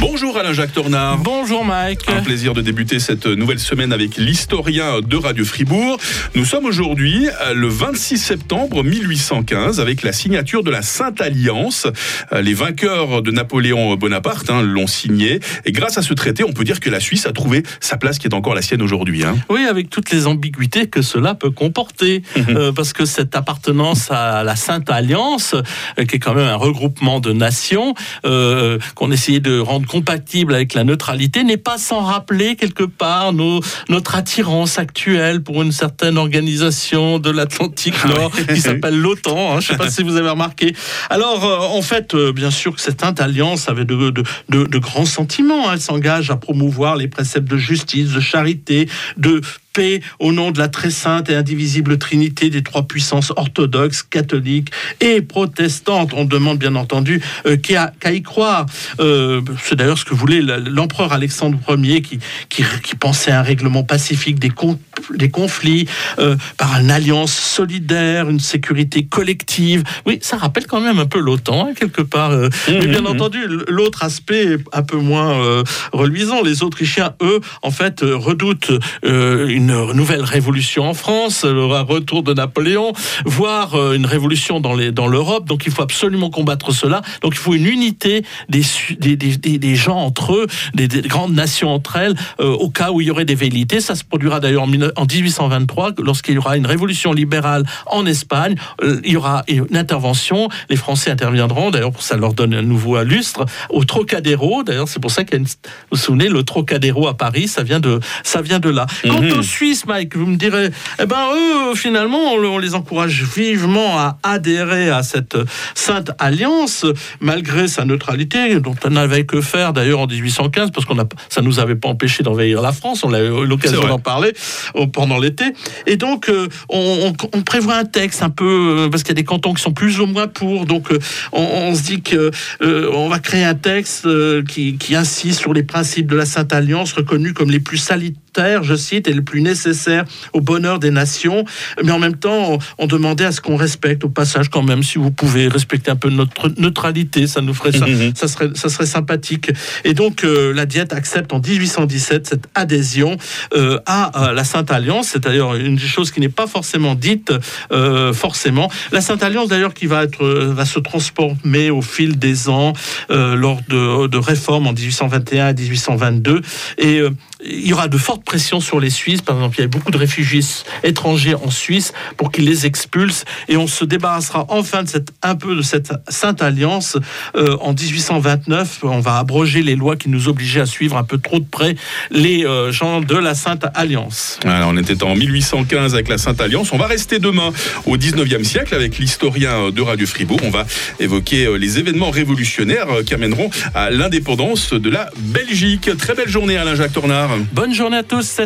Bonjour Alain-Jacques Tornard. Bonjour Mike. Un plaisir de débuter cette nouvelle semaine avec l'historien de Radio Fribourg. Nous sommes aujourd'hui le 26 septembre 1815 avec la signature de la Sainte Alliance. Les vainqueurs de Napoléon Bonaparte hein, l'ont signé et grâce à ce traité, on peut dire que la Suisse a trouvé sa place qui est encore la sienne aujourd'hui. Hein. Oui, avec toutes les ambiguïtés que cela peut comporter, Mhm. euh, parce que cette appartenance à la Sainte Alliance, euh, qui est quand même un regroupement de nations, euh, qu'on essayait de rendre compatible avec la neutralité, n'est pas sans rappeler quelque part nos, notre attirance actuelle pour une certaine organisation de l'Atlantique Ah Nord qui s'appelle l'OTAN. hein, je ne sais pas si vous avez remarqué. Alors, euh, en fait, euh, bien sûr que cette alliance avait de, de, de- de grands sentiments. hein. Elle s'engage à promouvoir les préceptes de justice, de charité, de paix au nom de la très sainte et indivisible trinité des trois puissances orthodoxes, catholiques et protestantes. On demande bien entendu euh, qu'à y croire. Euh, C'est d'ailleurs ce que voulait la- l'empereur Alexandre Ier qui, qui, qui pensait à un règlement pacifique des, con- des conflits euh, par une alliance solidaire, une sécurité collective. Oui, ça rappelle quand même un peu l'OTAN, hein, quelque part. euh. Mais bien entendu, l'autre aspect est un peu moins reluisant. Les Autrichiens, eux, en fait, redoutent euh, une nouvelle révolution en France, le retour de Napoléon, voire euh, une révolution dans l'Europe. Donc il faut absolument combattre cela. Donc il faut une unité des, su- des, des- des- des gens entre eux, des, des grandes nations entre elles, euh, au cas où il y aurait des velléités. Ça se produira d'ailleurs en, 19- en 1823, lorsqu'il y aura une révolution libérale en Espagne. Euh, il y aura une intervention. Les Français interviendront. D'ailleurs, ça leur donne un nouveau lustre au Trocadéro. D'ailleurs, c'est pour ça qu'il y a une, vous vous souvenez, le Trocadéro à Paris, ça vient de, ça vient de là. Quant aux Suisses, Mike, vous me direz, eh ben eux, finalement, on, on les encourage vivement à adhérer à cette sainte alliance, malgré sa neutralité, dont on n'avait que faire d'ailleurs en 1815, parce qu'on a, ça nous avait pas empêché d'envahir la France. On a eu l'occasion d'en parler pendant l'été. Et donc, euh, on, on- on prévoit un texte un peu, euh, parce qu'il y a des cantons qui sont plus ou moins pour. Donc, euh, on, on se dit que euh, on va créer un texte qui, qui insiste sur les principes de la Sainte Alliance, reconnus comme les plus je cite, et les plus nécessaires au bonheur des nations. Mais en même temps, on, demandait à ce qu'on respecte, au passage, quand même, si vous pouvez respecter un peu notre neutralité, ça nous ferait ça, Mhm. ça serait, ça serait sympathique. Et donc, euh, la Diète accepte en 1817 cette adhésion euh, à la Sainte Alliance. C'est d'ailleurs une chose qui n'est pas forcément dite euh, forcément. La Sainte Alliance, d'ailleurs, qui va être, va se transformer au fil des ans lors de, de réformes en 1821 à 1822. Et il y aura de fortes pressions sur les Suisses. Par exemple, il y a beaucoup de réfugiés étrangers en Suisse pour qu'ils les expulsent. Et on se débarrassera enfin de cette, un peu de cette Sainte Alliance euh, en 1829. On va abroger les lois qui nous obligeaient à suivre un peu trop de près les euh, gens de la Sainte Alliance. On était en 1815 avec la Sainte Alliance. On va rester demain au 19e siècle avec l'historien de Radio Fribourg. On va évoquer euh, les événements révolutionnaires euh, qui amèneront à l'indépendance de la Belgique. Très belle journée Alain-Jacques Tornard. Bonne journée à tous.